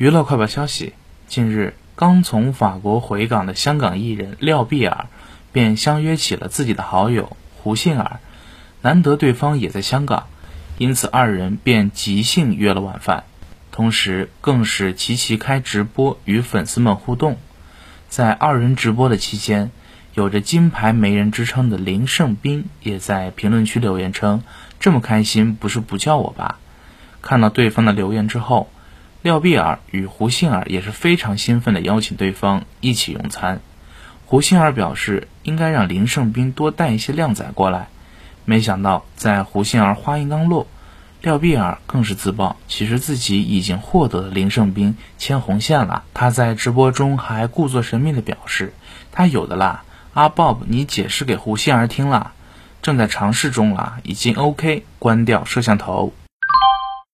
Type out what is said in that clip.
娱乐快报消息：近日，刚从法国回港的香港艺人廖碧儿便相约起了自己的好友胡杏儿，难得对方也在香港，因此二人便即兴约了晚饭，同时更是齐齐开直播与粉丝们互动。在二人直播的期间，有着“金牌媒人”之称的林胜斌也在评论区留言称：“这么开心，不是不叫我吧？”看到对方的留言之后。廖碧儿与胡杏儿也是非常兴奋地邀请对方一起用餐。胡杏儿表示应该让林胜斌多带一些靓仔过来，没想到在胡杏儿话音刚落，廖碧儿更是自曝其实自己已经获得林胜斌牵红线了。他在直播中还故作神秘地表示他有的啦，阿 Bob 你解释给胡杏儿听啦，正在尝试中啦，已经 OK，关掉摄像头。